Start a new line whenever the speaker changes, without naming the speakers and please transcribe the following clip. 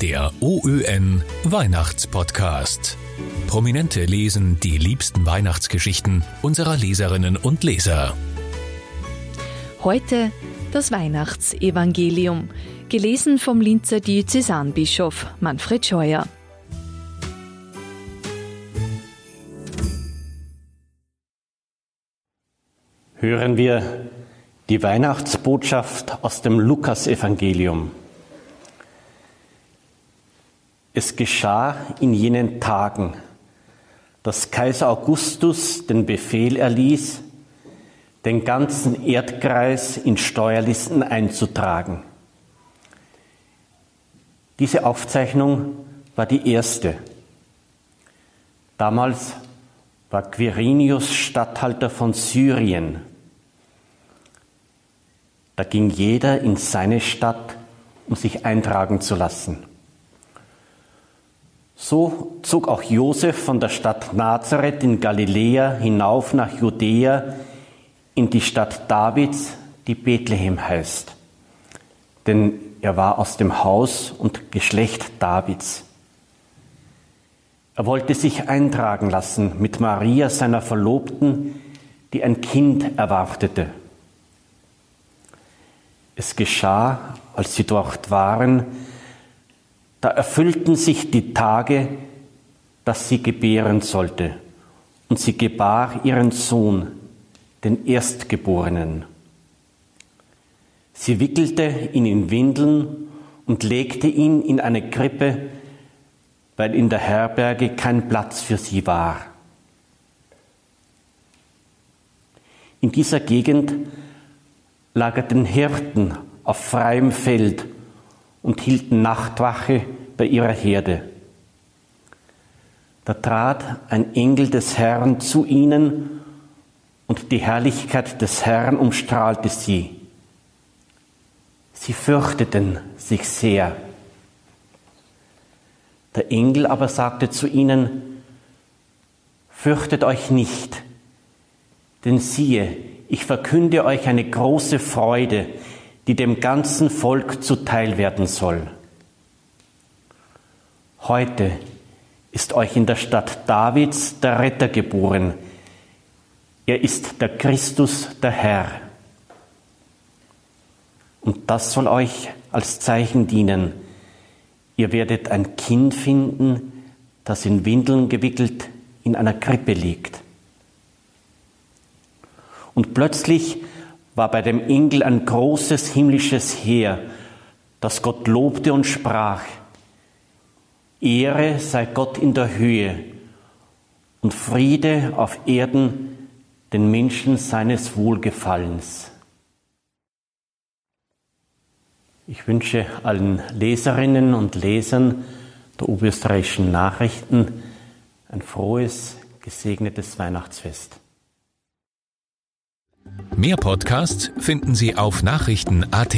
Der OÖN Weihnachtspodcast. Prominente lesen die liebsten Weihnachtsgeschichten unserer Leserinnen und Leser.
Heute das Weihnachtsevangelium, gelesen vom Linzer Diözesanbischof Manfred Scheuer.
Hören wir die Weihnachtsbotschaft aus dem Lukasevangelium. Es geschah in jenen Tagen, dass Kaiser Augustus den Befehl erließ, den ganzen Erdkreis in Steuerlisten einzutragen. Diese Aufzeichnung war die erste. Damals war Quirinius Statthalter von Syrien. Da ging jeder in seine Stadt, um sich eintragen zu lassen. So zog auch Josef von der Stadt Nazareth in Galiläa hinauf nach Judäa in die Stadt Davids, die Bethlehem heißt. Denn er war aus dem Haus und Geschlecht Davids. Er wollte sich eintragen lassen mit Maria, seiner Verlobten, die ein Kind erwartete. Es geschah, als sie dort waren, da erfüllten sich die Tage, dass sie gebären sollte. Und sie gebar ihren Sohn, den Erstgeborenen. Sie wickelte ihn in Windeln und legte ihn in eine Krippe, weil in der Herberge kein Platz für sie war. In dieser Gegend lagerten Hirten auf freiem Feld und hielten Nachtwache bei ihrer Herde. Da trat ein Engel des Herrn zu ihnen und die Herrlichkeit des Herrn umstrahlte sie. Sie fürchteten sich sehr. Der Engel aber sagte zu ihnen, Fürchtet euch nicht, denn siehe, ich verkünde euch eine große Freude, die dem ganzen Volk zuteil werden soll. Heute ist euch in der Stadt Davids der Retter geboren. Er ist der Christus, der Herr. Und das soll euch als Zeichen dienen. Ihr werdet ein Kind finden, das in Windeln gewickelt in einer Krippe liegt. Und plötzlich war bei dem Engel ein großes himmlisches Heer, das Gott lobte und sprach, Ehre sei Gott in der Höhe und Friede auf Erden den Menschen seines Wohlgefallens. Ich wünsche allen Leserinnen und Lesern der oberösterreichischen Nachrichten ein frohes, gesegnetes Weihnachtsfest.
Mehr Podcasts finden Sie auf Nachrichten.at.